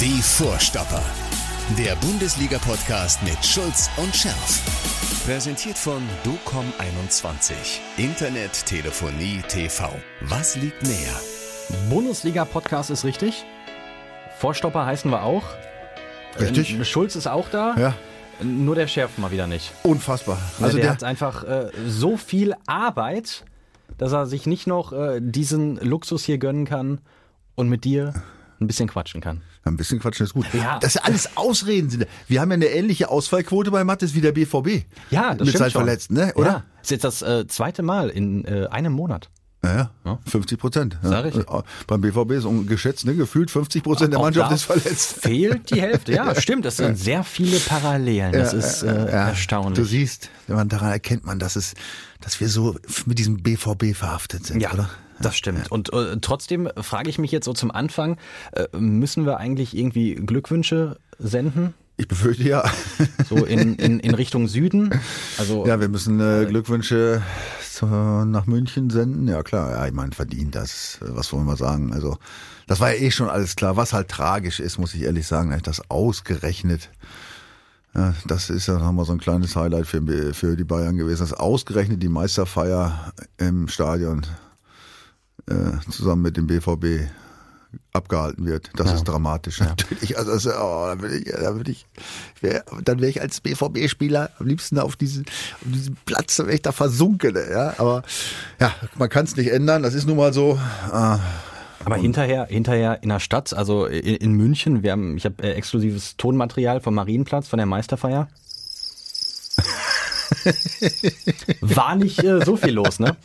Die Vorstopper. Der Bundesliga-Podcast mit Schulz und Scherf. Präsentiert von DOCOM21. Internet, Telefonie, TV. Was liegt näher? Bundesliga-Podcast ist richtig. Vorstopper heißen wir auch. Richtig. Ähm, Schulz ist auch da. Ja. Nur der Sheriff mal wieder nicht. Unfassbar. Also Also der, der, hat einfach äh, so viel Arbeit, dass er sich nicht noch äh, diesen Luxus hier gönnen kann und mit dir ein bisschen quatschen kann. ein bisschen quatschen ist gut. Ja. Das ist alles Ausreden sind. Wir haben ja eine ähnliche Ausfallquote bei Mattes wie der BVB. Ja, das Mit stimmt schon. Verletzten, ne? Oder? Ja, ist jetzt das äh, zweite Mal in äh, einem Monat. Ja, ja. 50 Prozent. Ja. Sag ich. Äh, Beim BVB ist geschätzt, ne? Gefühlt 50 Prozent der Mannschaft ist verletzt. Fehlt die Hälfte. Ja, stimmt. Das sind sehr viele Parallelen. Das ist äh, Ja, erstaunlich. Du siehst, wenn man daran erkennt man, dass es, dass wir so mit diesem BVB verhaftet sind, Ja, oder? Das stimmt. Und äh, trotzdem frage ich mich jetzt so zum Anfang, äh, müssen wir eigentlich irgendwie Glückwünsche senden? Ich befürchte ja. So in, in, in Richtung Süden? Also Ja, wir müssen äh, Glückwünsche zu, nach München senden. Ja klar, ja, ich meine, verdient das. Äh, Was wollen wir sagen? Also, das war ja eh schon alles klar. Was halt tragisch ist, muss ich ehrlich sagen, das ausgerechnet. Ja, das ist ja nochmal so ein kleines Highlight für, für die Bayern gewesen. Das ausgerechnet die Meisterfeier im Stadion äh, zusammen mit dem BVB abgehalten wird. Das ist dramatisch. Natürlich. Also, das, oh, da würde ich, da würde ich, wär, dann wäre ich als BVB-Spieler am liebsten auf diesen, auf diesem Platz, da wäre ich da versunken. Ja, aber ja, man kann es nicht ändern. Das ist nun mal so. Ah, Aber hinterher, hinterher in der Stadt, also in, in München, wir haben, ich habe äh, exklusives Tonmaterial vom Marienplatz von der Meisterfeier. War nicht äh, so viel los, ne?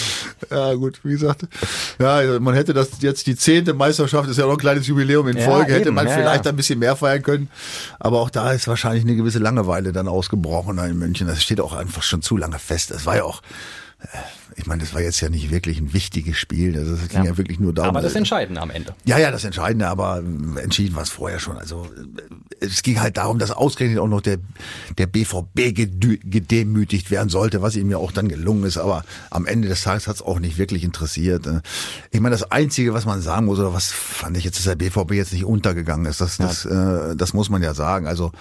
ja, gut, wie gesagt, ja, also man hätte das jetzt die zehnte Meisterschaft, ist ja noch ein kleines Jubiläum in Ja, Folge, hätte eben, man ja, vielleicht ja. ein bisschen mehr feiern können. Aber auch da ist wahrscheinlich eine gewisse Langeweile dann ausgebrochen in München. Das steht auch einfach schon zu lange fest. Das war ja auch, äh, ich meine, das war jetzt ja nicht wirklich ein wichtiges Spiel. Also es ging ja. wirklich nur darum. Aber das äh, Entscheidende am Ende. Ja, ja, das Entscheidende, aber äh, entschieden war es vorher schon. Also äh, es ging halt darum, dass ausgerechnet auch noch der, der BVB gedemütigt werden sollte, was ihm ja auch dann gelungen ist. Aber am Ende des Tages hat es auch nicht wirklich interessiert. Ich meine, das Einzige, was man sagen muss, oder was fand ich jetzt, dass der BVB jetzt nicht untergegangen ist, das, das, äh, das muss man ja sagen. Also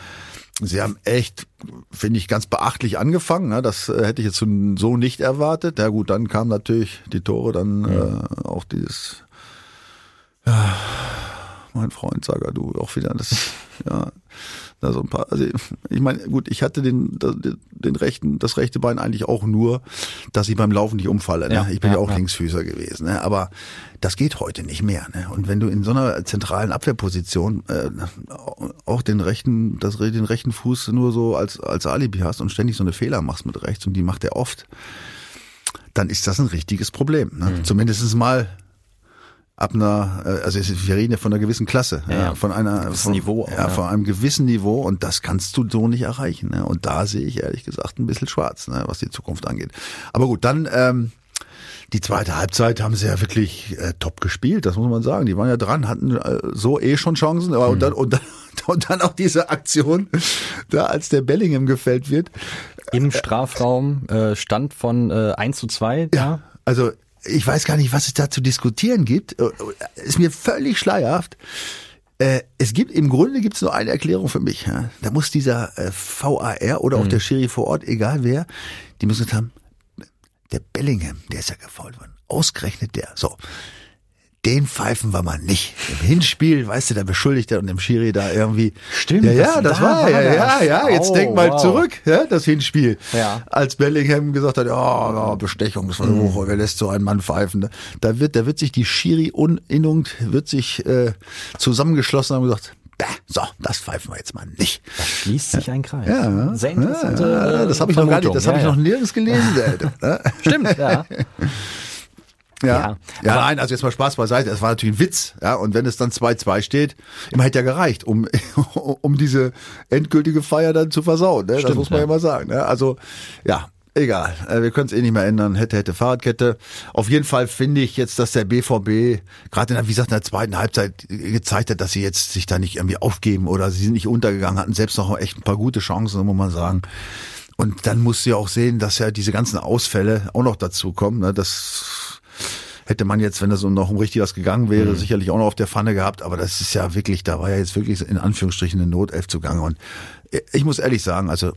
Sie haben echt, finde ich, ganz beachtlich angefangen. Ne? Das äh, hätte ich jetzt so nicht erwartet. Ja gut, dann kamen natürlich die Tore, dann äh, auch dieses mein Freund Sagadu auch wieder das ja da so ein paar also ich meine gut ich hatte den den rechten das rechte Bein eigentlich auch nur dass ich beim Laufen nicht umfalle ne? Ja, ich bin ja, ja, auch ja. Linksfüßer gewesen ne? aber das geht heute nicht mehr ne? und wenn du in so einer zentralen Abwehrposition äh, auch den rechten das den rechten Fuß nur so als als Alibi hast und ständig so eine Fehler machst mit rechts und die macht er oft dann ist das ein richtiges Problem ne? Mhm. zumindest mal ab einer, äh, also wir reden ja von einer gewissen Klasse, Ja, ja, ja. von einer, Gewissen von, Niveau auch, ja, ja. von einem gewissen Niveau und das kannst du so nicht erreichen. Ne? Und da sehe ich ehrlich gesagt ein bisschen schwarz, ne, was die Zukunft angeht. Aber gut, dann ähm, die zweite Halbzeit haben sie ja wirklich äh, top gespielt, das muss man sagen. Die waren ja dran, hatten äh, so eh schon Chancen, aber Mhm. und, dann, und, dann, und dann auch diese Aktion, da als der Bellingham gefällt wird. Im Strafraum äh, Stand von äh, 1 zu 2 da. Also ich weiß gar nicht, was es da zu diskutieren gibt. Äh, Ist mir völlig schleierhaft. Äh, Es gibt im Grunde gibt es nur eine Erklärung für mich. Da muss dieser äh, VAR oder auch der Schiri vor Ort, egal wer, die müssen gesagt haben, der Bellingham, der ist ja gefault worden. Ausgerechnet der. So. Den pfeifen wir mal nicht. Im Hinspiel, weißt du, da beschuldigt er und dem Schiri da irgendwie. Stimmt, Ja, ja, das- das, da war, war ja, ja, ja. Jetzt Oh, denk mal wow. zurück, ja, das Hinspiel. Ja. Als Bellingham gesagt hat, ja, ja Bestechung, das war Mhm. hoch, wer lässt so einen Mann pfeifen. ne? Da wird, da wird sich die Schiri-Uninnung, wird sich äh, zusammengeschlossen und haben gesagt, bäh, so, das pfeifen wir jetzt mal nicht. Schließt sich ein Kreis. Ja, Sehr interessante ja, das habe ich noch gar nicht, Vermutung. das habe Ja, ich noch nirgends gelesen. Ne? Stimmt, ja. Ja, Ja, ja, nein, also jetzt mal Spaß beiseite. Es war natürlich ein Witz, ja. Und wenn es dann 2-2 steht, immer hätte ja gereicht, um, um diese endgültige Feier dann zu versauen. Ne? das Stimmt, muss man ja. ja mal sagen. Ne? Also, ja, egal. Äh, Wir können es eh nicht mehr ändern. Hätte, hätte Fahrradkette. Auf jeden Fall finde ich jetzt, dass der BVB gerade in der, wie gesagt, in der zweiten Halbzeit gezeigt hat, dass sie jetzt sich da nicht irgendwie aufgeben oder sie sind nicht untergegangen, hatten selbst noch echt ein paar gute Chancen, muss man sagen. Und dann musst du ja auch sehen, dass ja diese ganzen Ausfälle auch noch dazu kommen. Ne? Das hätte man jetzt, wenn das noch um richtig was gegangen wäre, mhm. sicherlich auch noch auf der Pfanne gehabt. Aber das ist ja wirklich, da war ja jetzt wirklich in Anführungsstrichen eine Notelf zugange. Und ich muss ehrlich sagen, also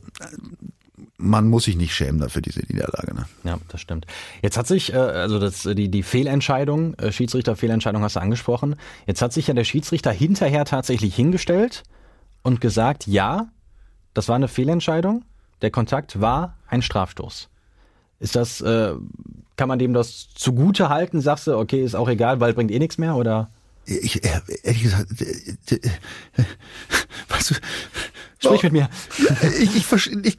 man muss sich nicht schämen dafür diese Niederlage. Ne? Ja, das stimmt. Jetzt hat sich, äh, also das, die, die Fehlentscheidung, äh, Schiedsrichter-Fehlentscheidung hast du angesprochen. Jetzt hat sich ja der Schiedsrichter hinterher tatsächlich hingestellt und gesagt, ja, das war eine Fehlentscheidung. Der Kontakt war ein Strafstoß. Ist das, äh, kann man dem das zugute halten? Sagst du, okay, ist auch egal, weil bringt eh nichts mehr oder? Ich, ehrlich gesagt, weißt du, Sprich mit mir. Ich, ich, ich,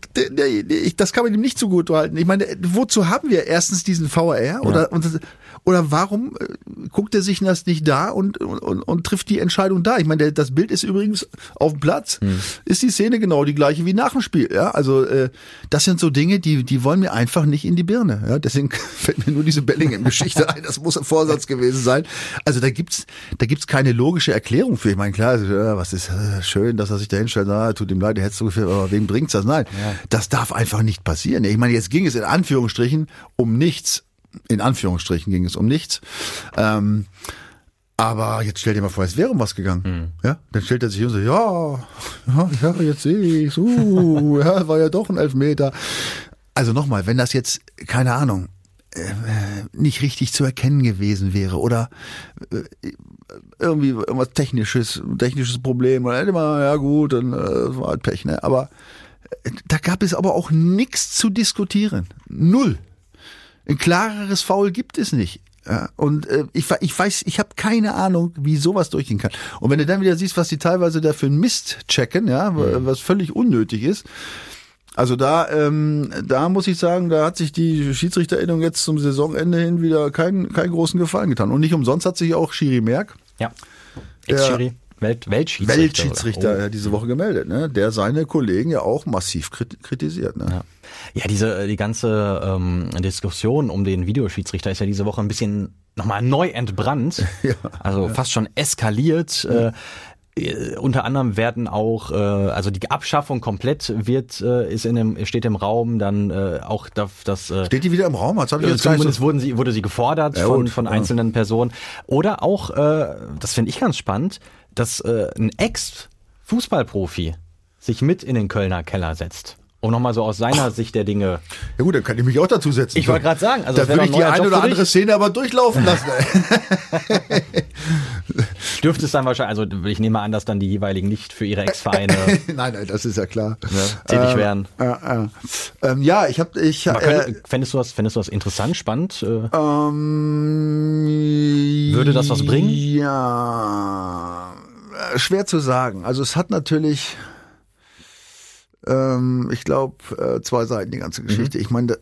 ich, das kann man ihm nicht zugute halten. Ich meine, wozu haben wir erstens diesen VR? Oder, ja. oder warum äh, guckt er sich das nicht da und, und, und trifft die Entscheidung da? Ich meine, das Bild ist übrigens auf dem Platz, hm. ist die Szene genau die gleiche wie nach dem Spiel. Ja, also äh, das sind so Dinge, die die wollen mir einfach nicht in die Birne. Ja, deswegen fällt mir nur diese Bellingham-Geschichte ein. Das muss ein Vorsatz gewesen sein. Also da gibt's da gibt's keine logische Erklärung für. Ich meine, klar, ja, was ist äh, schön, dass er sich da hinstellt. Na, tut ihm leid, hätte so ungefähr, aber wem bringt's das? Nein, ja. das darf einfach nicht passieren. Ich meine, jetzt ging es in Anführungsstrichen um nichts in Anführungsstrichen ging es um nichts. Ähm, aber jetzt stell dir mal vor, es wäre um was gegangen. Mhm. Ja, dann stellt er sich hin und sagt, ja, ja, jetzt sehe ich uh, ja, war ja doch ein Elfmeter. Also nochmal, wenn das jetzt, keine Ahnung, nicht richtig zu erkennen gewesen wäre oder äh, irgendwie irgendwas technisches, technisches Problem, oder man, ja gut, dann äh, war halt Pech, ne? Aber äh, da gab es aber auch nichts zu diskutieren. Null. Ein klareres Foul gibt es nicht. Und äh, ich, ich weiß, ich habe keine Ahnung, wie sowas durchgehen kann. Und wenn du dann wieder siehst, was die teilweise da für einen Mist checken, ja, mhm. was völlig unnötig ist. Also da, ähm, da muss ich sagen, da hat sich die Schiedsrichterinnung jetzt zum Saisonende hin wieder keinen keinen großen Gefallen getan. Und nicht umsonst hat sich auch Schiri Merck, ja, Ex-Schiri, Welt, Weltschiedsrichter, Weltschiedsrichter oh. diese Woche gemeldet, ne? Der seine Kollegen ja auch massiv kritisiert, ne? Ja. Ja, diese äh, die ganze ähm, Diskussion um den Videoschiedsrichter ist ja diese Woche ein bisschen nochmal neu entbrannt. Ja, also ja. fast schon eskaliert. Ja. Äh, äh, unter anderem werden auch, äh, also die Abschaffung komplett wird, äh, ist in dem, steht im Raum, dann äh, auch das, das äh, Steht die wieder im Raum? Das habe ich jetzt zumindest so wurden sie, wurde sie gefordert ja, von, von einzelnen Personen. Oder auch, äh, das finde ich ganz spannend, dass äh, ein Ex-Fußballprofi sich mit in den Kölner Keller setzt um nochmal so aus seiner Sicht der Dinge. Ja gut, dann kann ich mich auch dazu setzen. Ich wollte gerade sagen, also da würde ich die eine oder andere Szene aber durchlaufen lassen. Dürfte es dann wahrscheinlich, also ich nehme an, dass dann die jeweiligen nicht für ihre Ex-Vereine nein, nein, das ist ja klar. Ja, tätig äh, werden. Äh, äh, ähm, ja, ich habe ich äh, fändest du das fändest du das interessant, spannend? Äh, ähm, würde das was bringen? Ja, äh, schwer zu sagen. Also es hat natürlich ähm, ich glaube, äh, zwei Seiten die ganze Geschichte. Mhm. Ich meine, der,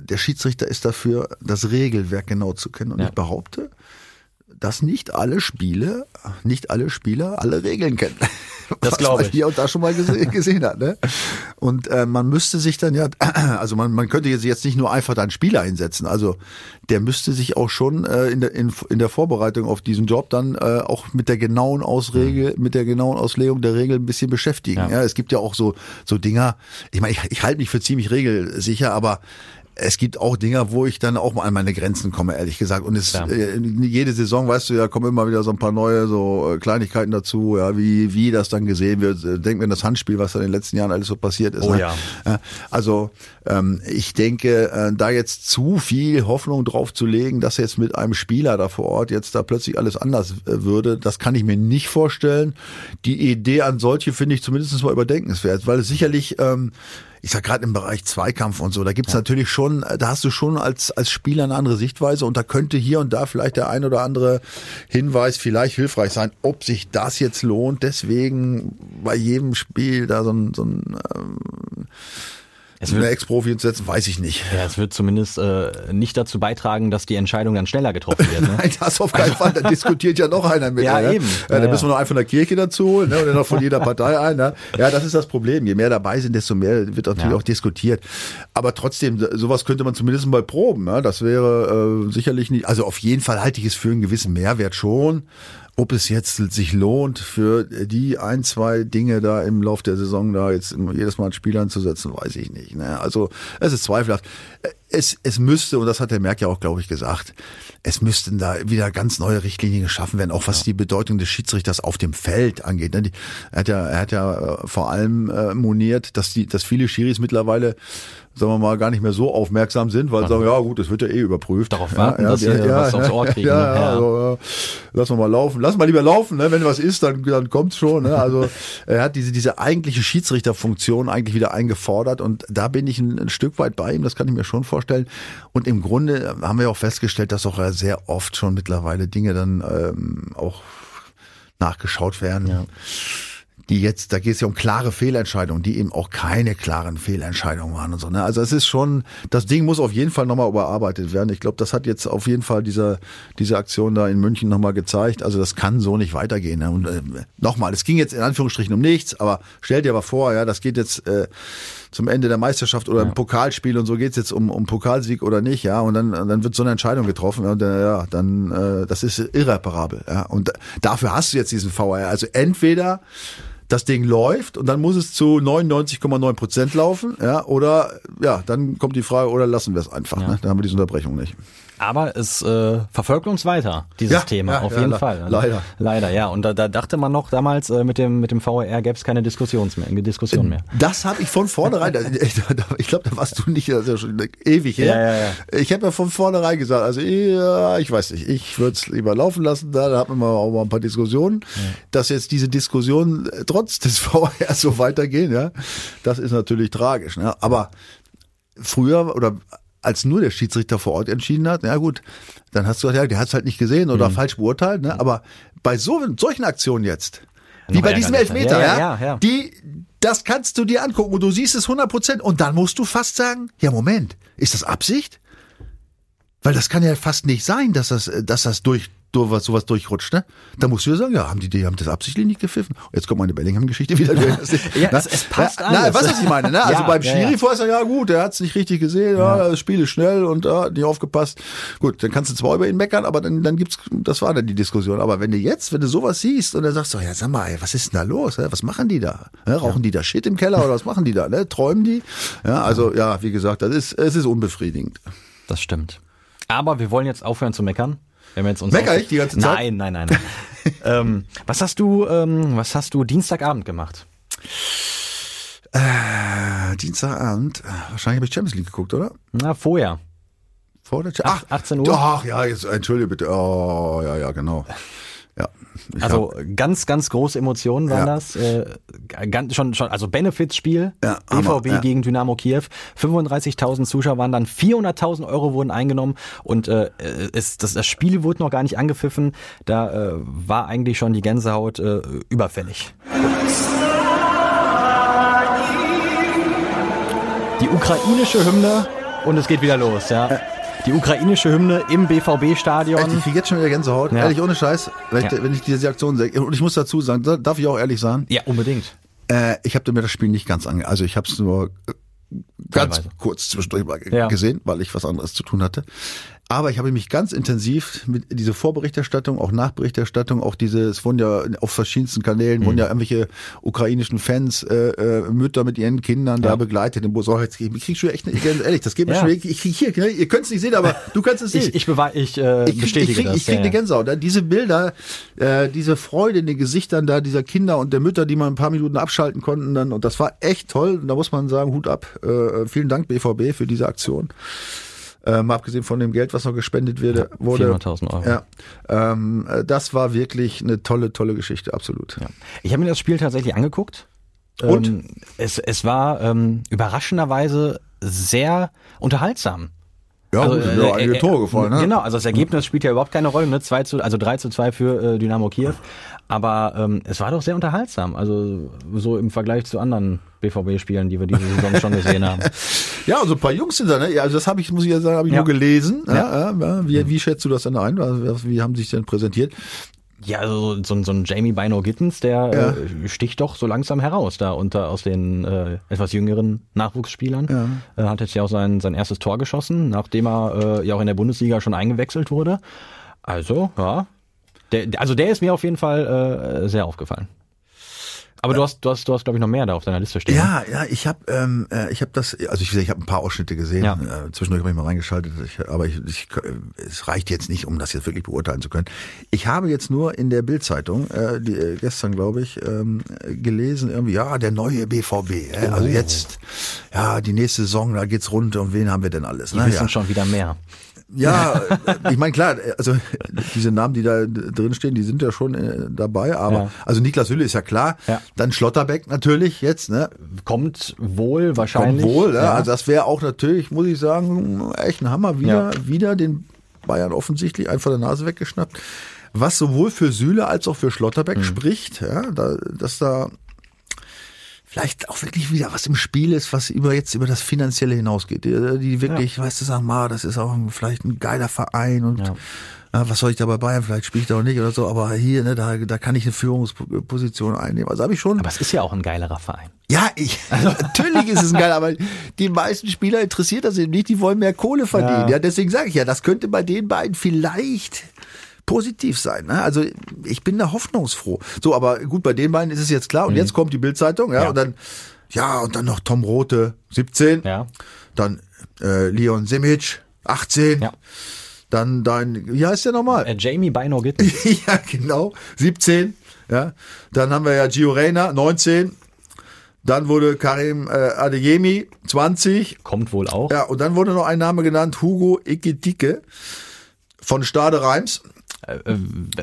der Schiedsrichter ist dafür, das Regelwerk genau zu kennen. Und ja. ich behaupte, dass nicht alle Spiele, nicht alle Spieler alle Regeln kennen. Das glaube ich. hier und da schon mal gesehen, gesehen hat. Ne? Und äh, man müsste sich dann ja, also man, man könnte jetzt nicht nur einfach da einen Spieler einsetzen. Also der müsste sich auch schon äh, in, der, in, in der Vorbereitung auf diesen Job dann äh, auch mit der genauen Ausregel, mhm. mit der genauen Auslegung der Regeln ein bisschen beschäftigen. Ja. ja es gibt ja auch so so Dinger. Ich meine, ich, ich halte mich für ziemlich regelsicher, aber es gibt auch Dinger, wo ich dann auch mal an meine Grenzen komme, ehrlich gesagt. Und es ja. äh, jede Saison, weißt du, ja, kommen immer wieder so ein paar neue so äh, Kleinigkeiten dazu, ja, wie wie das dann gesehen wird. Äh, denk mir an das Handspiel, was da in den letzten Jahren alles so passiert ist. Oh ne? ja. Also ähm, ich denke, äh, da jetzt zu viel Hoffnung drauf zu legen, dass jetzt mit einem Spieler da vor Ort jetzt da plötzlich alles anders würde, das kann ich mir nicht vorstellen. Die Idee an solche finde ich zumindest mal überdenkenswert, weil es sicherlich ähm, ich sag gerade im Bereich Zweikampf und so, da gibt's ja. natürlich schon, da hast du schon als, als Spieler eine andere Sichtweise und da könnte hier und da vielleicht der ein oder andere Hinweis vielleicht hilfreich sein, ob sich das jetzt lohnt, deswegen bei jedem Spiel da so ein, so ein ähm, es wird, eine Ex-Profi zu setzen, weiß ich nicht. Ja, es wird zumindest äh, nicht dazu beitragen, dass die Entscheidung dann schneller getroffen wird. Ne? Nein, das auf keinen Fall. Da diskutiert ja noch einer mit. Ja, ja. eben. Ja, ja, da müssen wir noch einen von der Kirche dazu holen ne? oder noch von jeder Partei ein. Ne? Ja, das ist das Problem. Je mehr dabei sind, desto mehr wird natürlich auch diskutiert. Aber trotzdem, sowas könnte man zumindest mal proben. Ne? Das wäre äh, sicherlich nicht, also auf jeden Fall halte ich es für einen gewissen Mehrwert schon. Ob es jetzt sich lohnt, für die ein, zwei Dinge da im Lauf der Saison da jetzt jedes Mal einen Spieler anzusetzen, weiß ich nicht. Ne? Also es ist zweifelhaft. Es, es müsste, und das hat der Merck ja auch, glaube ich, gesagt, es müssten da wieder ganz neue Richtlinien geschaffen werden, auch was ja. die Bedeutung des Schiedsrichters auf dem Feld angeht. Ne? Er hat ja, er hat ja äh, vor allem äh, moniert, dass die, dass viele Schiris mittlerweile sagen wir mal, gar nicht mehr so aufmerksam sind, weil sie sagen, ja gut, das wird ja eh überprüft. Darauf warten, ja, dass ja, sie ja, was aufs Ohr kriegen. Ja, ne? ja, also, ja. lass mal laufen. Lass mal lieber laufen, ne? wenn was ist, dann, dann kommt's schon. Ne? Also er hat diese, diese eigentliche Schiedsrichterfunktion eigentlich wieder eingefordert und da bin ich ein, ein Stück weit bei ihm, das kann ich mir schon vorstellen. Und im Grunde haben wir auch festgestellt, dass auch sehr oft schon mittlerweile Dinge dann ähm, auch nachgeschaut werden. Ja die jetzt, da geht es ja um klare Fehlentscheidungen, die eben auch keine klaren Fehlentscheidungen waren und so. Ne? Also es ist schon, das Ding muss auf jeden Fall nochmal überarbeitet werden. Ich glaube, das hat jetzt auf jeden Fall dieser, diese Aktion da in München nochmal gezeigt. Also das kann so nicht weitergehen. Ne? Und äh, nochmal, es ging jetzt in Anführungsstrichen um nichts, aber stell dir aber vor, ja, das geht jetzt äh, zum Ende der Meisterschaft oder ja. im Pokalspiel und so geht's jetzt um, um Pokalsieg oder nicht, ja, und dann, dann wird so eine Entscheidung getroffen und äh, ja, dann äh, das ist irreparabel, ja. Und dafür hast du jetzt diesen VR. Also entweder das Ding läuft und dann muss es zu 99,9 Prozent laufen, ja, oder ja, dann kommt die Frage, oder lassen wir es einfach, ja. ne? dann haben wir diese Unterbrechung nicht. Aber es äh, verfolgt uns weiter, dieses ja, Thema, ja, auf jeden Fall. Leider. Leider, ja. Und da, da dachte man noch damals, äh, mit dem, mit dem VR gäbe es keine Diskussions mehr, Diskussion mehr. Das habe ich von vornherein, ich glaube, da warst du nicht, das ist ja schon ewig her. Ja, ja, ja. Ich habe ja von vornherein gesagt, also ja, ich weiß nicht, ich würde es lieber laufen lassen, da, da hatten wir auch mal ein paar Diskussionen. Ja. Dass jetzt diese Diskussionen äh, trotz des VR so weitergehen, ja, das ist natürlich tragisch. Ne? Aber früher oder als nur der Schiedsrichter vor Ort entschieden hat, na gut, dann hast du gesagt, ja, der hat es halt nicht gesehen oder mhm. falsch beurteilt. Ne? Aber bei so, solchen Aktionen jetzt, wie bei diesem Elfmeter, ja, ja, ja, die, das kannst du dir angucken und du siehst es 100 Prozent und dann musst du fast sagen, ja Moment, ist das Absicht? Weil das kann ja fast nicht sein, dass das, dass das durch sowas, sowas durchrutscht, ne? Da musst du ja sagen, ja, haben die, die haben das absichtlich nicht gepfiffen. Jetzt kommt meine Bellingham-Geschichte wieder. ja, es, es, passt ja, alles. Na, du, was ich meine, ne? Also ja, beim Schiri ja, vorher ist er, ja gut, der hat es nicht richtig gesehen, ja, das Spiel ist schnell und ja, nicht aufgepasst. Gut, dann kannst du zwar über ihn meckern, aber dann, dann gibt's, das war dann die Diskussion. Aber wenn du jetzt, wenn du sowas siehst und dann sagst du, ja, sag mal, ey, was ist denn da los? Was machen die da? Rauchen die da Shit im Keller oder was machen die da? Ne? Träumen die? Ja, also, ja, wie gesagt, das ist, es ist unbefriedigend. Das stimmt. Aber wir wollen jetzt aufhören zu meckern. Wir haben jetzt uns Mecker ich die ganze Zeit? Nein, nein, nein. nein. ähm, was hast du, ähm, was hast du Dienstagabend gemacht? Äh, Dienstagabend, wahrscheinlich habe ich Champions League geguckt, oder? Na, vorher. Vor der Ach, 18 Uhr? Ach, ja, jetzt, entschuldige bitte. Oh, ja, ja, genau. Ja. Also hab, ganz, ganz große Emotionen waren ja. das. Äh, ganz, schon, schon, also Benefits-Spiel, ja, BVB ja. gegen Dynamo Kiew. 35.000 Zuschauer waren dann, 400.000 Euro wurden eingenommen und äh, es, das, das Spiel wurde noch gar nicht angepfiffen. Da äh, war eigentlich schon die Gänsehaut äh, überfällig. Die ukrainische Hymne und es geht wieder los, ja die ukrainische Hymne im BVB-Stadion. Ich kriege jetzt schon wieder Gänsehaut. Ja. Ehrlich, ohne Scheiß. Wenn, ja. ich, wenn ich diese Aktion sehe. Und ich muss dazu sagen, darf ich auch ehrlich sagen? Ja, unbedingt. Äh, ich habe mir das Spiel nicht ganz ange... Also ich habe es nur ganz Teilweise. kurz zwischendurch mal ja. gesehen, weil ich was anderes zu tun hatte. Aber ich habe mich ganz intensiv mit dieser Vorberichterstattung, auch Nachberichterstattung, auch diese, es wurden ja auf verschiedensten Kanälen, mhm. wurden ja irgendwelche ukrainischen Fans, äh, äh, Mütter mit ihren Kindern ja. da begleitet im Bus. Oh, jetzt krieg ich schon echt, ehrlich, das geht mir ja. schon, ich, ich hier, ne, ihr könnt es nicht sehen, aber du kannst es sehen. Ich, ich, beweise, ich, äh, ich, bestätige ich krieg, das. Ich krieg ja, eine Gänsehaut. Ja. Diese Bilder, äh, diese Freude in den Gesichtern da dieser Kinder und der Mütter, die man ein paar Minuten abschalten konnten dann, und das war echt toll. Und da muss man sagen, Hut ab. Äh, vielen Dank BVB für diese Aktion. Äh, mal abgesehen von dem Geld, was noch gespendet wurde. Wurde 400.000 Euro. Ja, ähm, äh, das war wirklich eine tolle, tolle Geschichte, absolut. Ja. Ich habe mir das Spiel tatsächlich angeguckt. Und? Ähm, es, es war ähm, überraschenderweise sehr unterhaltsam. Ja, also, gut, sind ja äh, einige äh, Tore gefallen, ne? Genau, also das Ergebnis spielt ja überhaupt keine Rolle, ne? 2 zu, also 3 zu 2 für äh, Dynamo Kiew. Aber ähm, es war doch sehr unterhaltsam, also so im Vergleich zu anderen BVB-Spielen, die wir diese Saison schon gesehen haben. Ja, also ein paar Jungs sind da, ne? Also das habe ich, muss ich ja sagen, habe ich ja. nur gelesen. Ja. Ja, ja. Wie, wie schätzt du das denn ein? Wie haben sie sich denn präsentiert? Ja, also so, so ein Jamie Bino Gittens, der ja. äh, sticht doch so langsam heraus da unter aus den äh, etwas jüngeren Nachwuchsspielern. Ja. Äh, hat jetzt ja auch sein, sein erstes Tor geschossen, nachdem er äh, ja auch in der Bundesliga schon eingewechselt wurde. Also, ja. Der, also der ist mir auf jeden Fall äh, sehr aufgefallen. Aber du hast, du hast, du hast, glaube ich, noch mehr da auf deiner Liste stehen. Ja, ja, ich habe, ähm, äh, ich habe das, also ich, ich habe ein paar Ausschnitte gesehen. Ja. Äh, zwischendurch habe ich mal reingeschaltet, ich, aber ich, ich, äh, es reicht jetzt nicht, um das jetzt wirklich beurteilen zu können. Ich habe jetzt nur in der Bildzeitung äh, die, äh, gestern, glaube ich, ähm, gelesen irgendwie, ja, der neue BVB. Äh, also Oh. jetzt, ja, die nächste Saison, da geht's runter und wen haben wir denn alles? Die ne? wissen ja. schon wieder mehr. Ja, äh, ich meine klar, also diese Namen, die da drin stehen, die sind ja schon äh, dabei, aber Ja. also Niklas Hülle ist ja klar, Ja. dann Schlotterbeck natürlich jetzt, ne? Kommt wohl Kommt wahrscheinlich. wohl, ja. Also das wäre auch natürlich, muss ich sagen, echt ein Hammer. Wieder, wieder den Bayern offensichtlich einfach der Nase weggeschnappt. Was sowohl für Süle als auch für Schlotterbeck Mhm. spricht, ja, da, dass da vielleicht auch wirklich wieder was im Spiel ist, was über jetzt über das Finanzielle hinausgeht. Die, wirklich, weißt du, sagen, ma, das ist auch vielleicht ein geiler Verein und Ja. ja, was soll ich da bei Bayern? Vielleicht spiele ich da auch nicht oder so, aber hier, ne, da, da kann ich eine Führungsposition einnehmen. Also habe ich schon. Aber es ist ja auch ein geilerer Verein. Ja, ich, natürlich ist es ein geil, aber die meisten Spieler interessiert das eben nicht, die wollen mehr Kohle verdienen. Ja, Ja. deswegen sage ich ja, das könnte bei den beiden vielleicht positiv sein. Ne? Also ich bin da hoffnungsfroh. So, aber gut, bei den beiden ist es jetzt klar. Und jetzt kommt die Bildzeitung, ja, Mhm. Ja. und dann, ja, und dann noch Tom Rote, 17. Ja. Dann äh, Leon Simic, 18. Ja. Dann dein, wie heißt der nochmal? Äh, Jamie Bino Gitten. ja, genau. 17. Ja. Dann haben wir ja Gio Reyna, 19. Dann wurde Karim äh, Adeyemi, 20. Kommt wohl auch. Ja, und dann wurde noch ein Name genannt, Hugo Ikitike von Stade Reims. Äh, äh,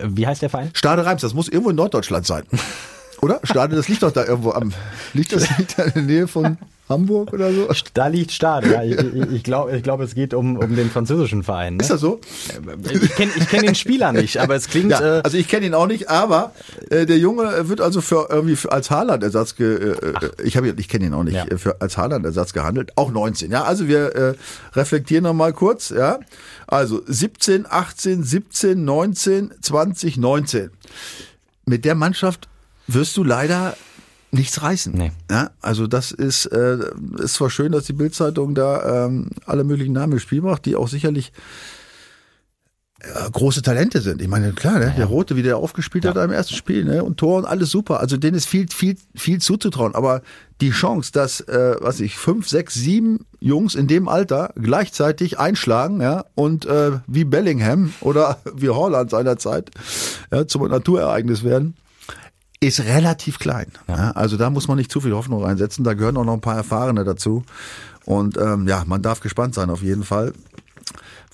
wie heißt der Verein? Stade Reims, das muss irgendwo in Norddeutschland sein. Oder? Stade, das liegt doch da irgendwo am, liegt das liegt da in der Nähe von Hamburg oder so? Da liegt Stade. Ja, ich ich, ich glaube, ich glaub, es geht um, um den französischen Verein. Ne? Ist das so? Ich kenne ich kenn den Spieler nicht, aber es klingt. Ja, äh, also ich kenne ihn auch nicht, aber äh, der Junge wird also für irgendwie für, als Haaland-Ersatz, ge, äh, äh, ich ihn, ich kenne ihn auch nicht, Ja. für, als Haaland-Ersatz gehandelt, auch 19. Ja, also wir äh, reflektieren noch mal kurz. Ja, also 17, 18, 17, 19, 20, 19. Mit der Mannschaft wirst du leider nichts reißen. Nee. Ja, also das ist, äh, ist zwar schön, dass die Bildzeitung da ähm, alle möglichen Namen im Spiel macht, die auch sicherlich äh, große Talente sind. Ich meine, klar, ne? der Rote, wie der aufgespielt hat im ersten Spiel, ne? und Tor und alles super. Also denen ist viel, viel, viel zuzutrauen. Aber die Chance, dass, äh, was ich, fünf, sechs, sieben Jungs in dem Alter gleichzeitig einschlagen, ja, und äh, wie Bellingham oder wie Holland seinerzeit ja, zum Naturereignis werden, ist relativ klein. Ja. also da muss man nicht zu viel Hoffnung reinsetzen. Da gehören auch noch ein paar Erfahrene dazu. Und ähm, ja, man darf gespannt sein auf jeden Fall,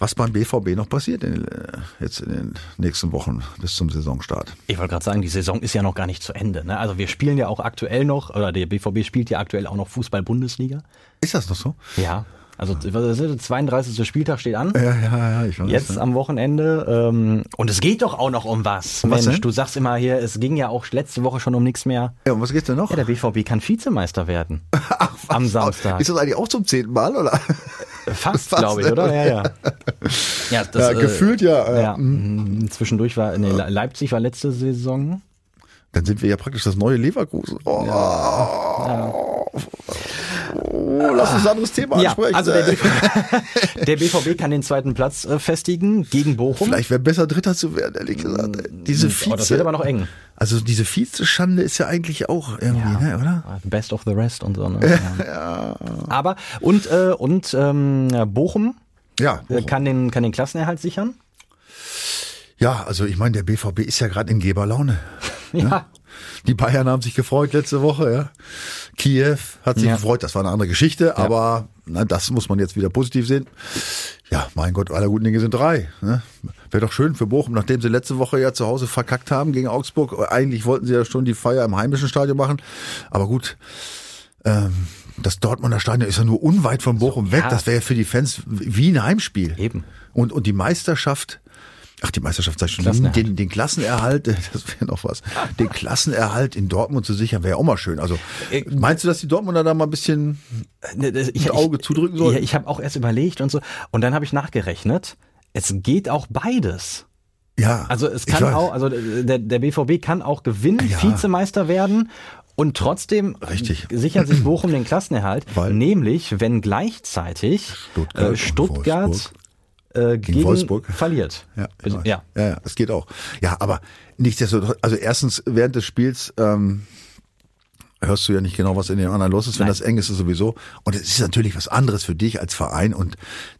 was beim BVB noch passiert in, den, äh, jetzt in den nächsten Wochen bis zum Saisonstart. Ich wollte gerade sagen, die Saison ist ja noch gar nicht zu Ende. Ne? Also wir spielen ja auch aktuell noch, oder der BVB spielt ja aktuell auch noch Fußball-Bundesliga. Ist das noch so? Ja. Also was das? der 32. Spieltag steht an. Ja, ja, ja, ich weiß. Jetzt ne? am Wochenende. Ähm, und es geht doch auch noch um was. Um was Mensch, denn? du sagst immer hier, es ging ja auch letzte Woche schon um nichts mehr. Ja, und was geht's denn noch? Ja, der BVB kann Vizemeister werden. Ach, was? am Samstag. Ist das eigentlich auch zum zehnten Mal, oder? Fast, Fast, glaube ich, ne? oder? Ja, ja. Ja, das, Ja, gefühlt ja, äh, Ja, mm, zwischendurch war, nee, Le- Leipzig war letzte Saison. Dann sind wir ja praktisch das neue Leverkusen. Oh, oh lass uns ein anderes Thema Ja, ansprechen. also der, BVB, der BVB kann den zweiten Platz äh, festigen gegen Bochum. Vielleicht wäre besser Dritter zu werden, ehrlich gesagt. Diese Vize, Oh, das wird aber noch eng. Also diese Vize-Schande ist ja eigentlich auch irgendwie, ne, oder? Best of the rest und so. Ne? Ja. Aber und äh, und ähm, Bochum Ja. äh, kann den kann den Klassenerhalt sichern. Ja, also ich meine, der BVB ist ja gerade in Geberlaune. Ja. Die Bayern haben sich gefreut letzte Woche, ja. Kiew hat sich Ja. gefreut, das war eine andere Geschichte, aber na, das muss man jetzt wieder positiv sehen. Ja, mein Gott, aller guten Dinge sind drei. Ne? Wäre doch schön für Bochum, nachdem sie letzte Woche ja zu Hause verkackt haben gegen Augsburg. Eigentlich wollten sie ja schon die Feier im heimischen Stadion machen, aber gut. Ähm, das Dortmunder Stadion ist ja nur unweit von Bochum weg. ja. Das wäre ja für die Fans wie ein Heimspiel. Eben. Und, und die Meisterschaft, ach, die Meisterschaft sag ich schon, Klassenerhalt. den, den Klassenerhalt, das wäre noch was, den Klassenerhalt in Dortmund zu sichern, wäre auch mal schön. Also, Äh, meinst du, dass die Dortmunder da mal ein bisschen Ne, das- Ich, ein Auge zudrücken Ja, sollten? ich habe auch erst überlegt und so. Und dann habe ich nachgerechnet. Es geht auch beides. Ja, Also es ich kann auch, also der, der BVB kann auch gewinnen, Ja. Vizemeister werden und trotzdem Richtig. sichert sich Bochum den Klassenerhalt, Weil- nämlich wenn gleichzeitig Stuttgart äh, Stuttgart. Äh, gegen, Wolfsburg. verliert. Ja, Also, ja. ja, ja, das geht auch. Ja, aber nichtsdestotrotz, also erstens während des Spiels, ähm, hörst du ja nicht genau, was in den anderen los ist. Wenn Nein. das eng ist, ist sowieso. Und es ist natürlich was anderes für dich als Verein. Und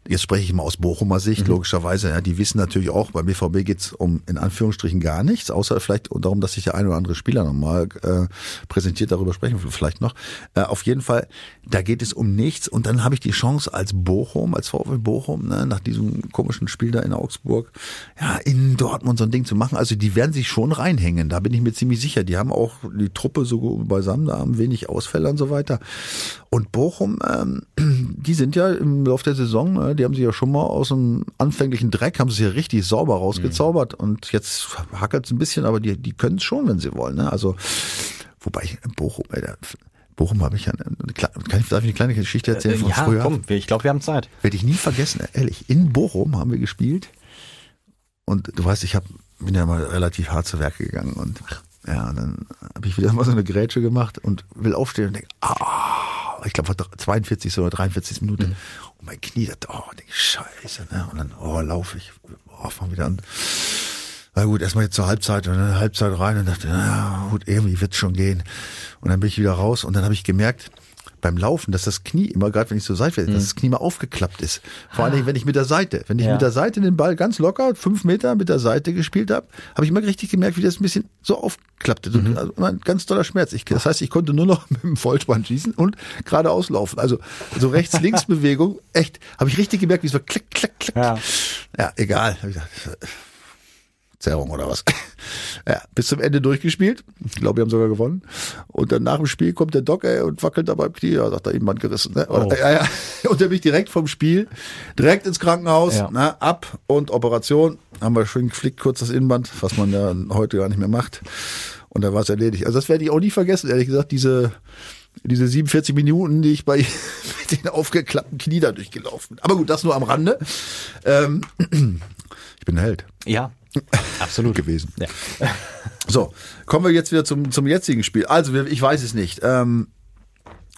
jetzt spreche ich mal aus Bochumer Sicht, logischerweise. Ja, die wissen natürlich auch, beim BVB geht's um in Anführungsstrichen gar nichts, außer vielleicht darum, dass sich der ein oder andere Spieler nochmal äh, präsentiert, darüber sprechen wir vielleicht noch. Äh, auf jeden Fall, da geht es um nichts. Und dann habe ich die Chance als Bochum, als VfL Bochum, ne, nach diesem komischen Spiel da in Augsburg, ja, in Dortmund so ein Ding zu machen. Also die werden sich schon reinhängen, da bin ich mir ziemlich sicher. Die haben auch die Truppe so beisammen, haben wenig Ausfälle und so weiter. Und Bochum, ähm, die sind ja im Laufe der Saison, äh, die haben sich ja schon mal aus dem anfänglichen Dreck, haben sie ja richtig sauber rausgezaubert. Und jetzt hackert es ein bisschen, aber die, die können es schon, wenn sie wollen. Ne? Also, wobei ich, Bochum, ey, da, Bochum habe ich ja, eine, kann ich, darf ich eine kleine Geschichte erzählen von Äh, ja, früher? komm, ich glaube, wir haben Zeit. Werde ich nie vergessen, ehrlich. In Bochum haben wir gespielt. Und du weißt, ich hab, bin ja mal relativ hart zu Werke gegangen. Und ja, dann habe ich wieder mal so eine Grätsche gemacht und will aufstehen und denke, ah, ich glaube, 42. oder 43. Minute. Und mein Knie, das, oh, denk ich, scheiße. Ne? Und dann, oh, laufe ich, oh, fang wieder an. Na gut, erstmal jetzt zur Halbzeit und dann Halbzeit rein und dachte, na gut, irgendwie wird's schon gehen. Und dann bin ich wieder raus und dann habe ich gemerkt, beim Laufen, dass das Knie immer, gerade wenn ich so seitwärts, dass das Knie mal aufgeklappt ist. Vor allen Dingen, wenn ich mit der Seite, wenn ich Ja. mit der Seite den Ball ganz locker, fünf Meter mit der Seite gespielt habe, habe ich immer richtig gemerkt, wie das ein bisschen so aufklappte. So, also ein ganz toller Schmerz. Ich, das heißt, ich konnte nur noch mit dem Vollspann schießen und geradeaus laufen. Also so rechts-links-Bewegung, echt, habe ich richtig gemerkt, wie es so klick, klick, klick. Ja. Ja, egal. Zerrung oder was. Ja, bis zum Ende durchgespielt. Ich glaube, wir haben sogar gewonnen. Und dann nach dem Spiel kommt der Doc ey, und wackelt da beim Knie. Ja, sagt er, ihm Band gerissen. Ne? Oh. ja, ja. Und dann bin ich direkt vom Spiel, direkt ins Krankenhaus, Ja. na, ab und Operation. Haben wir schön geflickt, kurz das Innenband, was man ja heute gar nicht mehr macht. Und dann war es erledigt. Also das werde ich auch nie vergessen, ehrlich gesagt, diese, diese 47 Minuten, die ich bei mit den aufgeklappten Knie da durchgelaufen bin. Aber gut, das nur am Rande. Ähm, ich bin ein Held Ja, absolut. gewesen. Ja. So, kommen wir jetzt wieder zum, zum jetzigen Spiel. Also, ich weiß es nicht. Ähm,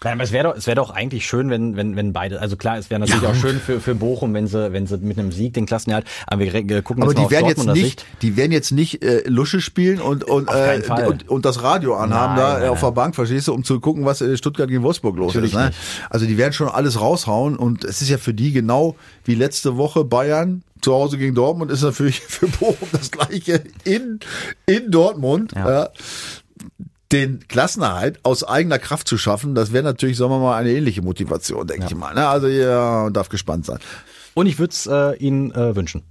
Nein, aber es wäre doch, es wäre doch eigentlich schön, wenn, wenn, wenn beide, also klar, es wäre natürlich Ja. auch schön für, für Bochum, wenn sie, wenn sie mit einem Sieg den Klassenerhalt, aber wir äh, gucken aber die werden jetzt nicht, die werden jetzt nicht äh, Lusche spielen und und, äh, und und das Radio anhaben Nein, da nein, auf der. Bank, verstehst du, um zu gucken, was in Stuttgart gegen Wolfsburg los Natürlich ist. Ne? nicht. Also die werden schon alles raushauen und es ist ja für die genau wie letzte Woche Bayern zu Hause gegen Dortmund ist natürlich für Bochum das gleiche in in Dortmund. Ja. Ja. Den Klassenerhalt aus eigener Kraft zu schaffen, das wäre natürlich, sagen wir mal, eine ähnliche Motivation, denke ich mal. Ne? Also ja, darf gespannt sein. Und ich würde es äh, Ihnen äh, wünschen.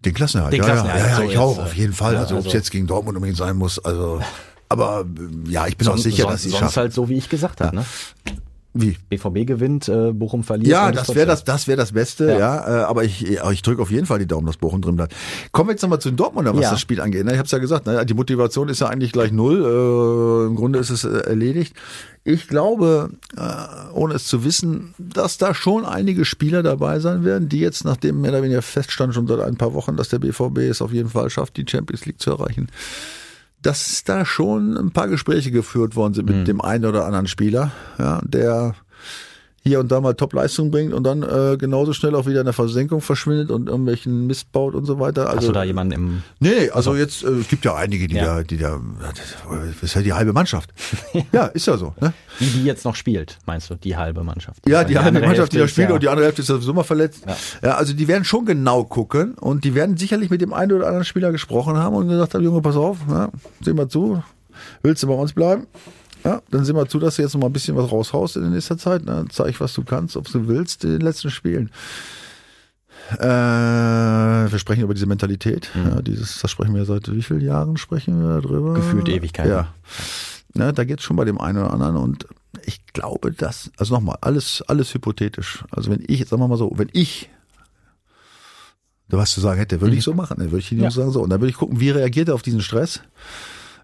Den Klassenerhalt, Den ja, Klassenerhalt, ja, ja, so ich auch, äh, auf jeden Fall. ja, also, ob es also- jetzt gegen Dortmund unbedingt sein muss, also, aber äh, ja, ich bin auch Sonst- sicher, dass sie es sonst schaffen. halt so, wie ich gesagt habe. Ne? Wie? BVB gewinnt, äh, Bochum verliert. Ja, das wäre das, das wäre das Beste, ja. Ja. äh, aber ich, aber ich drücke auf jeden Fall die Daumen, dass Bochum drin bleibt. Kommen wir jetzt nochmal zu den Dortmunder, was Ja. das Spiel angeht. ne? Ich habe es ja gesagt, ne? die Motivation ist ja eigentlich gleich null. Äh, Im Grunde ist es äh, erledigt. Ich glaube, äh, ohne es zu wissen, dass da schon einige Spieler dabei sein werden, die jetzt, nachdem mehr oder weniger feststand schon seit ein paar Wochen, dass der BVB es auf jeden Fall schafft, die Champions League zu erreichen, dass da schon ein paar Gespräche geführt worden sind mit dem einen oder anderen Spieler, ja, der hier und da mal Top-Leistung bringt und dann äh, genauso schnell auch wieder in der Versenkung verschwindet und irgendwelchen Mist baut und so weiter. Hast Also du da jemanden im. Nee, nee, also jetzt, äh, es gibt ja einige, die Ja. da, die da, das ist ja die halbe Mannschaft. ja, ist ja so. Ne? Die, die jetzt noch spielt, meinst du? Die halbe Mannschaft. Ja, Weil die halbe Mannschaft, die da Hälfte spielt ja- und die andere Hälfte ist sowieso mal verletzt. Ja. Ja. also die werden schon genau gucken und die werden sicherlich mit dem einen oder anderen Spieler gesprochen haben und gesagt haben, Junge, pass auf, ja, seh mal zu, willst du bei uns bleiben? Ja, dann seh mal zu, dass du jetzt noch mal ein bisschen was raushaust in nächster Zeit. Ne? Zeig, was du kannst, ob du willst in den letzten Spielen. Äh, wir sprechen über diese Mentalität. Ja, dieses, das sprechen wir seit wie vielen Jahren sprechen wir darüber? Gefühlt Ewigkeiten. Ja. Ne, da geht's schon bei dem einen oder anderen und ich glaube, dass, also nochmal, alles, alles hypothetisch. Also wenn ich, sagen wir mal so, wenn ich da was zu sagen hätte, würde ich so machen. Dann würde ich Jungs Ja. sagen so. Und dann würde ich gucken, wie reagiert er auf diesen Stress.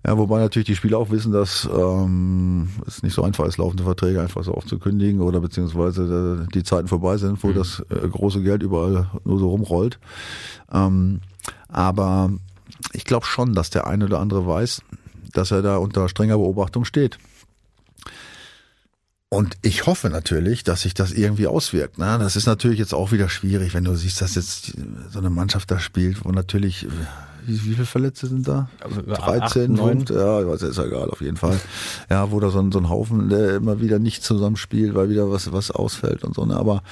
Ja, wobei natürlich die Spieler auch wissen, dass ähm, es nicht so einfach ist, laufende Verträge einfach so aufzukündigen oder beziehungsweise äh, die Zeiten vorbei sind, wo das äh, große Geld überall nur so rumrollt. Ähm, aber ich glaube schon, dass der eine oder andere weiß, dass er da unter strenger Beobachtung steht. Und ich hoffe natürlich, dass sich das irgendwie auswirkt. Ne? Das ist natürlich jetzt auch wieder schwierig, wenn du siehst, dass jetzt so eine Mannschaft da spielt, wo natürlich wie, wie viele Verletzte sind da? Also, 13, 9. Ja, weiß, ist ja egal, auf jeden Fall. Ja, wo da so ein, so ein Haufen, der immer wieder nicht zusammenspielt, weil wieder was, was ausfällt und so, ne? Aber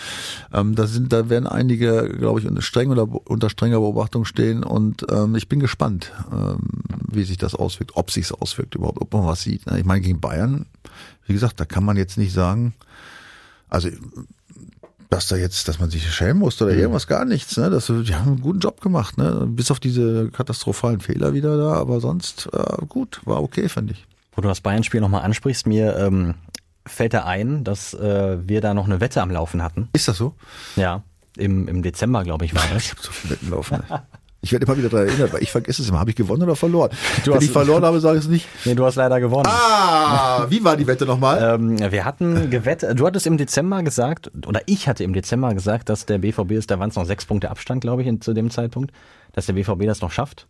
ähm, da sind, da werden einige, glaube ich, unter streng oder unter strenger Beobachtung stehen und ähm, ich bin gespannt, ähm, wie sich das auswirkt, ob sich's auswirkt überhaupt, ob man was sieht. Ne? Ich meine, gegen Bayern, wie gesagt, da kann man jetzt nicht sagen, also dass da jetzt, dass man sich schämen muss oder irgendwas gar nichts. Ne? Das, die haben einen guten Job gemacht, ne? Bis auf diese katastrophalen Fehler wieder da, aber sonst äh, gut, war okay, finde ich. Wo du das Bayern-Spiel nochmal ansprichst, mir ähm, fällt da ein, dass äh, wir da noch eine Wette am Laufen hatten. Ist das so? Ja, im, im Dezember, glaube ich, war das. Ich habe so viele Wetten laufen. Ich werde immer wieder daran erinnert, weil ich vergesse es immer. Habe ich gewonnen oder verloren? Du Wenn hast- ich verloren habe, sage ich es nicht. Nee, du hast leider gewonnen. Ah, wie war die Wette nochmal? Ähm, wir hatten gewettet, du hattest im Dezember gesagt, oder ich hatte im Dezember gesagt, dass der BVB ist, da waren es noch sechs Punkte Abstand, glaube ich, zu dem Zeitpunkt, dass der BVB das noch schafft.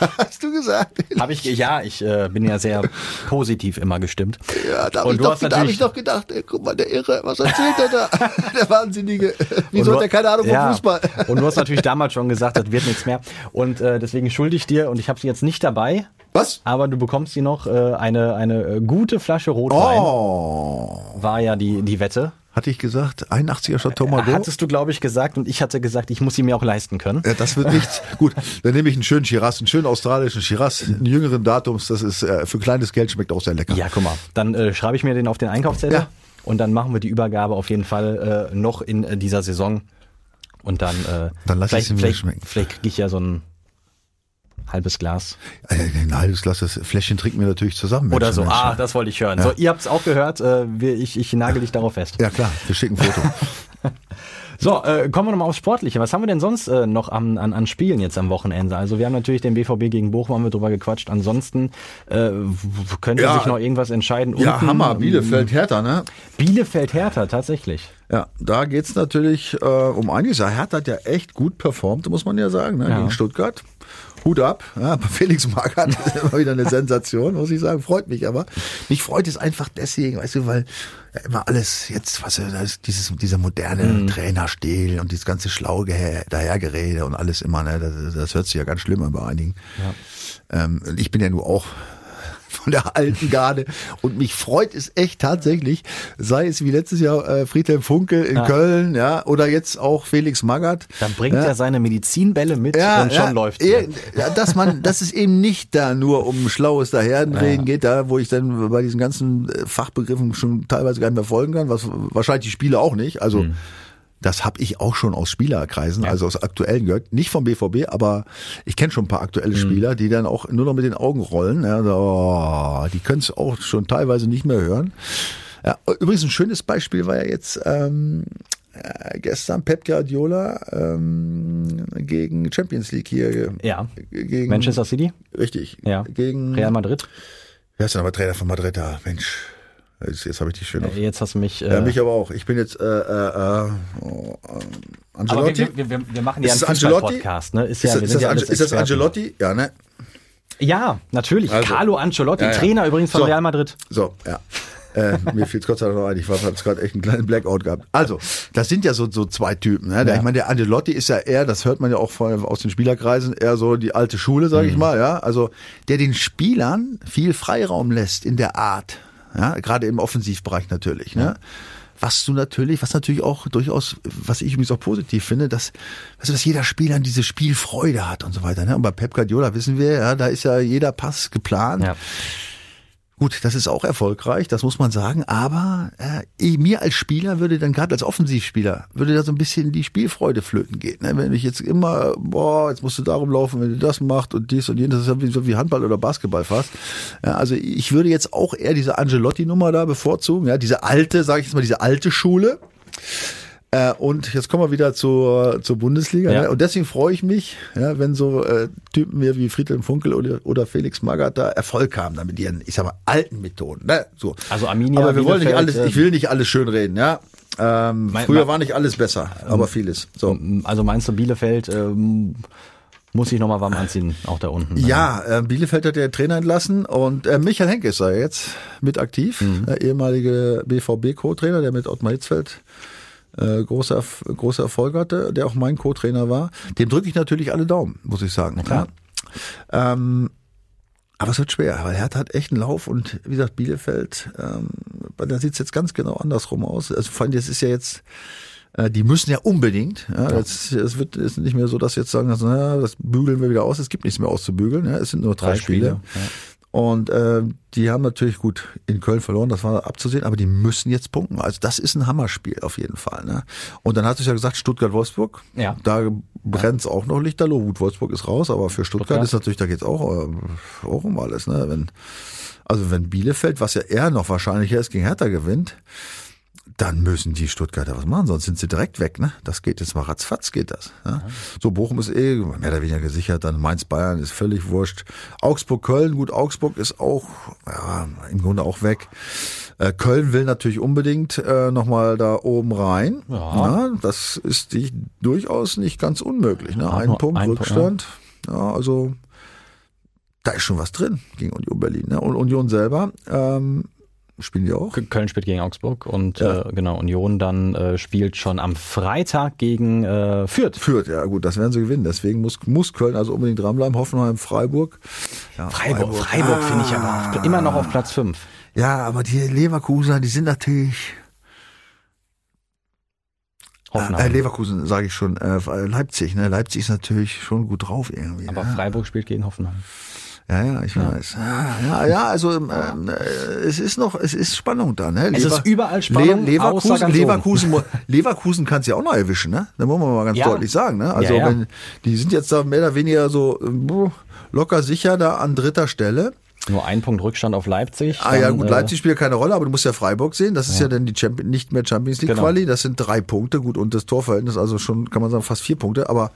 Hast du gesagt? Habe ich, ja, ich äh, bin ja sehr positiv immer gestimmt. Ja, da habe ich, du doch- hast da hab ich doch gedacht, ey, guck mal, der Irre, was erzählt er da? der Wahnsinnige. Wieso Und hat er keine Ahnung vom ja, Fußball? Und du hast natürlich damals schon gesagt, das wird nichts mehr. Und äh, deswegen schulde ich dir, und ich habe sie jetzt nicht dabei, Was? aber du bekommst sie noch, äh, eine, eine äh, gute Flasche Rotwein, Oh. war ja die, die Wette. Hatte ich gesagt, 81er Chateau Margaux? Hattest du, glaube ich, gesagt, und ich hatte gesagt, ich muss sie mir auch leisten können. Ja, das wird nichts. Gut, dann nehme ich einen schönen Shiraz, einen schönen australischen Shiraz, einen jüngeren Datums. Das ist äh, für kleines Geld schmeckt auch sehr lecker. Ja, guck mal. Dann äh, schreibe ich mir den auf den Einkaufszettel Ja. und dann machen wir die Übergabe auf jeden Fall äh, noch in äh, dieser Saison. Und dann, äh, Dann lass ich vielleicht, sie mir vielleicht, schmecken. vielleicht kriege ich ja so ein halbes Glas. Äh, Ein halbes Glas, das Fläschchen trinken wir natürlich zusammen. Oder so. Mensch. Ah, das wollte ich hören. So, ihr habt es auch gehört. Äh, ich, ich nagel dich darauf fest. Ja klar, wir schicken ein Foto. So, äh, kommen wir nochmal aufs Sportliche. Was haben wir denn sonst äh, noch an, an, an Spielen jetzt am Wochenende? Also wir haben natürlich den BVB gegen Bochum, haben wir drüber gequatscht. Ansonsten äh, könnte Ja. sich noch irgendwas entscheiden. ja, Unten, Hammer, ähm, Bielefeld, Hertha, ne? Bielefeld Hertha, tatsächlich. Ja, da geht's natürlich äh, um einiges. Ja, Hertha hat ja echt gut performt, muss man ja sagen, ne? Ja. gegen Stuttgart. Hut ab. Ja, Felix Magath ist immer wieder eine Sensation, muss ich sagen. Freut mich aber. Mich freut es einfach deswegen, weißt du, weil ja, immer alles jetzt, was da ist dieses, dieser moderne Mhm. Trainerstil und dieses ganze schlaue Gehe- Dahergerede und alles immer, ne, das, das hört sich ja ganz schlimm an bei einigen. Ähm, und ich bin ja nur auch von der alten Garde und mich freut es echt tatsächlich, sei es wie letztes Jahr äh, Friedhelm Funkel in Ja. Köln, ja, oder jetzt auch Felix Magath. Dann bringt ja. er seine Medizinbälle mit und schon läuft ja, ja, dass man, dass es eben nicht da nur um schlaues Daherreden geht, da wo ich dann bei diesen ganzen äh, Fachbegriffen schon teilweise gar nicht mehr folgen kann, was wahrscheinlich die Spiele auch nicht. Also Mhm. Das habe ich auch schon aus Spielerkreisen, also aus aktuellen gehört, nicht vom BVB, aber ich kenne schon ein paar Mhm. aktuelle Spieler, die dann auch nur noch mit den Augen rollen. Ja, so, die können es auch schon teilweise nicht mehr hören. Ja, übrigens ein schönes Beispiel war ja jetzt ähm, äh, gestern Pep Guardiola ähm, gegen Champions League hier. Ja. Gegen, Manchester City, Richtig. Ja. Gegen. Real Madrid. Wer ist denn aber Trainer von Madrid da? Mensch. Jetzt, jetzt habe ich die schön auf. Jetzt hast du mich. Äh, Ja, mich aber auch. Ich bin jetzt äh, äh, äh, oh, äh, aber Angelotti. wir, wir, wir, machen ja Ist einen Angelotti? Fußball-Podcast, ne? Ist ja, ist, das, ja ist das. Angelotti? Ja, ne? Ja, natürlich. Also. Carlo Ancelotti, Ja. Trainer übrigens von So. Real Madrid. So, ja. äh, mir fiel es Gott sei Dank noch ein, ich habe gerade echt einen kleinen Blackout gehabt. Also, das sind ja so, so zwei Typen. Ne? Ja. Ich meine, der Angelotti ist ja eher, das hört man ja auch von, aus den Spielerkreisen, eher so die alte Schule, sage Mhm. ich mal. Ja, Also, der den Spielern viel Freiraum lässt in der Art. Ja, gerade im Offensivbereich natürlich. Ne? Was du natürlich, was natürlich auch durchaus, was ich übrigens auch positiv finde, dass, also dass jeder Spieler diese Spielfreude hat und so weiter. Ne? Und bei Pep Guardiola wissen wir, ja, da ist ja jeder Pass geplant. Ja. Gut, das ist auch erfolgreich, das muss man sagen, aber äh, mir als Spieler würde dann gerade als Offensivspieler, würde da so ein bisschen die Spielfreude flöten gehen. Ne? Wenn ich jetzt immer, boah, jetzt musst du darum laufen, wenn du das machst und dies und jenes, das ist ja wie Handball oder Basketball fast. Ja, also ich würde jetzt auch eher diese Angelotti-Nummer da bevorzugen, ja, diese alte, sage ich jetzt mal, diese alte Schule. Äh, und jetzt kommen wir wieder zur, zur Bundesliga. Ja. Ne? Und deswegen freue ich mich, ja, wenn so äh, Typen wie Friedhelm Funkel oder, oder Felix Magath da Erfolg haben, da mit ihren, ich sag mal, alten Methoden. Ne? So. Also Arminia, Aber wir wollen nicht alles, ich will nicht alles schön reden, ja. Ähm, Mein- früher mein- war nicht alles besser, aber vieles. So. Also meinst du, Bielefeld ähm, muss ich nochmal warm anziehen, auch da unten? Ja, äh, Bielefeld hat der Trainer entlassen und äh, Michael Henke ist da jetzt mit aktiv, Mhm. der ehemalige BVB-Co-Trainer, der mit Ottmar Hitzfeld äh, großer, großer Erfolg hatte, der auch mein Co-Trainer war. Dem drücke ich natürlich alle Daumen, muss ich sagen. klar. Ja. Ähm, aber es wird schwer, weil Hertha hat echt einen Lauf und wie gesagt, Bielefeld, ähm, da sieht es jetzt ganz genau andersrum aus. Also vor allem, das ist ja jetzt, äh, die müssen ja unbedingt. Ja, Es, es wird ist nicht mehr so, dass jetzt sagen, also, naja, das bügeln wir wieder aus. Es gibt nichts mehr auszubügeln. Ja, es sind nur drei, Drei Spiele. Spiele, ja. Und äh, die haben natürlich gut in Köln verloren, das war abzusehen, aber die müssen jetzt punkten. Also das ist ein Hammerspiel auf jeden Fall. Ne? Und dann hat sich ja gesagt, Stuttgart-Wolfsburg, Ja. da brennt's auch noch Lichterloh. Gut, Wolfsburg ist raus, aber für Stuttgart, Stuttgart. ist natürlich, da geht's auch, äh, auch um alles. Ne? Wenn, also wenn Bielefeld, was ja eher noch wahrscheinlicher ist, gegen Hertha gewinnt, dann müssen die Stuttgarter was machen, sonst sind sie direkt weg. Ne? Das geht jetzt mal ratzfatz geht das. Ne? So, Bochum ist eh mehr oder weniger gesichert, dann Mainz-Bayern ist völlig wurscht. Augsburg-Köln, gut, Augsburg ist auch ja, im Grunde auch weg. Äh, Köln will natürlich unbedingt äh, nochmal da oben rein. Ja. das ist die, durchaus nicht ganz unmöglich. Ne? Ein Punkt ein Punkt, Rückstand. ja, also da ist schon was drin gegen Union Berlin. Ne? Und Union selber ähm, spielen die auch. Köln spielt gegen Augsburg und Ja. äh, genau, Union dann äh, spielt schon am Freitag gegen äh, Fürth. Führt, ja gut, das werden sie gewinnen. Deswegen muss, muss Köln also unbedingt dranbleiben. Hoffenheim, Freiburg. Ja, Freiburg, Freiburg finde ich aber auf, immer noch auf Platz 5. Ja, aber die Leverkusener, die sind natürlich. Äh, Hoffenheim. Leverkusen, sage ich schon. Äh, Leipzig, ne? Leipzig ist natürlich schon gut drauf irgendwie. aber ne? Freiburg spielt gegen Hoffenheim. Ja, ja, ich weiß. Ja, ja, ja also ähm, äh, es ist noch, es ist Spannung da. Ne? Es ist überall Spannung, Le Leverkusen, Leverkusen, Leverkusen kann es ja auch noch erwischen. Ne? Da muss man mal ganz Ja. deutlich sagen. Ne? Also Ja, ja. wenn die sind jetzt da mehr oder weniger so äh, locker sicher da an dritter Stelle. Nur ein Punkt Rückstand auf Leipzig. Ah ja, gut, äh, Leipzig spielt keine Rolle, aber du musst ja Freiburg sehen. Das ist ja, dann die Champion, nicht mehr Champions League Genau. Quali. Das sind drei Punkte. Gut, und das Torverhältnis, also schon, kann man sagen, fast vier Punkte. Aber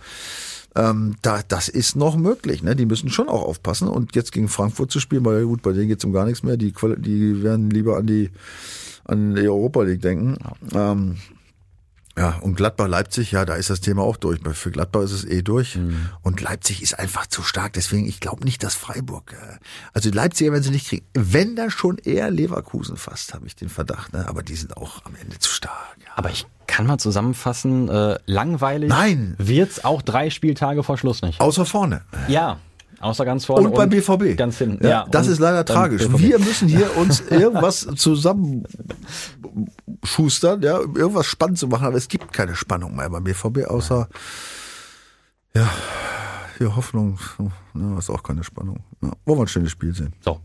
ähm, da, das ist noch möglich. Ne? Die müssen schon auch aufpassen. Und jetzt gegen Frankfurt zu spielen, weil gut, bei denen geht's um gar nichts mehr. Die, die werden lieber an die, an die Europa League denken. Ähm, ja, und Gladbach-Leipzig, ja, da ist das Thema auch durch. Für Gladbach ist es eh durch. Und Leipzig ist einfach zu stark. Deswegen, ich glaube nicht, dass Freiburg, äh, also die Leipziger werden sie nicht kriegen. Wenn da schon eher Leverkusen fast, habe ich den Verdacht. Ne? Aber die sind auch am Ende zu stark. Aber ich kann mal zusammenfassen, äh, langweilig Nein. wird's auch drei Spieltage vor Schluss nicht. Außer vorne. Ja, außer ganz vorne. Und beim BVB. Ganz hinten. Ja, Ja, das ist leider tragisch. BVB. Wir müssen hier uns irgendwas zusammenschustern, ja, um irgendwas spannend zu machen, aber es gibt keine Spannung mehr beim BVB, außer ja, hier Hoffnung, ja, ist auch keine Spannung. Ja, wollen wir ein schönes Spiel sehen. So.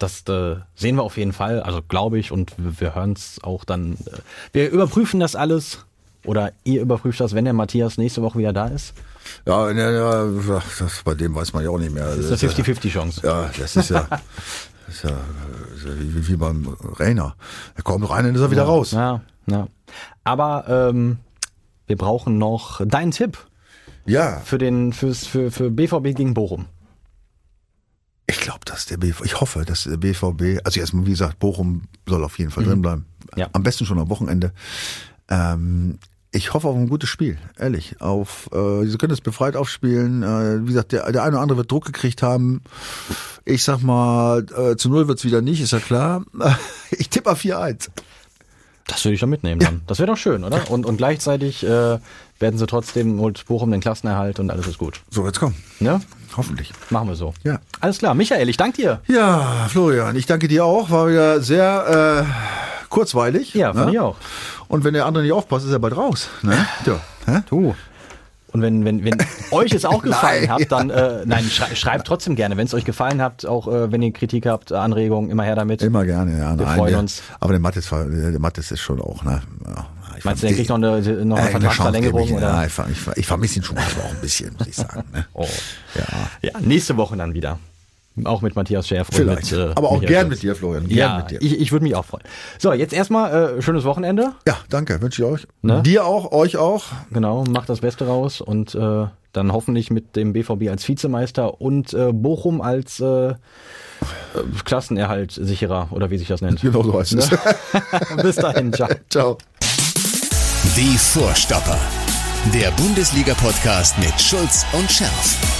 Das äh, sehen wir auf jeden Fall, also glaube ich, und wir, hören es auch dann. Äh, wir überprüfen das alles. Oder ihr überprüft das, wenn der Matthias nächste Woche wieder da ist. Ja, ja, ja das, bei dem weiß man ja auch nicht mehr. Das ist eine 50-50-Chance. Ja, das ist ja, das ist ja, ja wie, wie beim Rainer. Er kommt rein und ist er wieder raus. Ja, ja. Aber ähm, wir brauchen noch deinen Tipp Ja, für den fürs, für, für BVB gegen Bochum. Ich glaube, dass der BVB, ich hoffe, dass der BVB, also erstmal, wie gesagt, Bochum soll auf jeden Fall drin bleiben. Ja. Am besten schon am Wochenende. Ähm, ich hoffe auf ein gutes Spiel, ehrlich. Auf, äh, sie können es befreit aufspielen. Äh, wie gesagt, der, der eine oder andere wird Druck gekriegt haben. Ich sag mal, äh, zu null wird's wieder nicht, ist ja klar. Ich tippe auf 4-1. Das würde ich schon mitnehmen dann. Das wäre doch schön, oder? Und, und gleichzeitig äh, werden sie trotzdem holt Bochum den Klassenerhalt und alles ist gut. So wird's kommen. Ne? Hoffentlich. Machen wir so. Ja. Alles klar. Michael, ich danke dir. Ja, Florian, ich danke dir auch. War wieder sehr äh, kurzweilig. Ja, fand ne? ich auch. Und wenn der andere nicht aufpasst, ist er bald raus. Ne? Ja. Du. Und wenn, wenn, wenn euch es auch gefallen Nein, hat, dann äh, nein, schrei schreibt trotzdem gerne. Wenn es euch gefallen hat, auch äh, wenn ihr Kritik habt, Anregungen, immer her damit. Immer gerne, ja. Wir nein, freuen der, uns. Aber der Mattes, der Mattes ist schon auch, ne? Ja, ich Meinst du, der kriegt noch eine, noch eine Äh, Vertragsverlängerung? Ich, oder? Ja, ich, ich, ich vermisse ihn schon manchmal auch ein bisschen, muss ich sagen. Ne? Oh. Ja, Ja, nächste Woche dann wieder. Auch mit Matthias Schärf und vielleicht. mit äh, aber auch Michael gern mit dir, Florian. Gern Ja, mit dir. ich, ich würde mich auch freuen. So, jetzt erstmal äh, schönes Wochenende. ja, danke. Wünsche ich euch. Ne? Dir auch, euch auch. Genau, macht das Beste raus und äh, dann hoffentlich mit dem BVB als Vizemeister und äh, Bochum als äh, äh, Klassenerhalt sicherer oder wie sich das nennt. Genau so heißt es. Bis dahin, ciao. Ciao. Die Vorstopper. Der Bundesliga-Podcast mit Schulz und Scherf.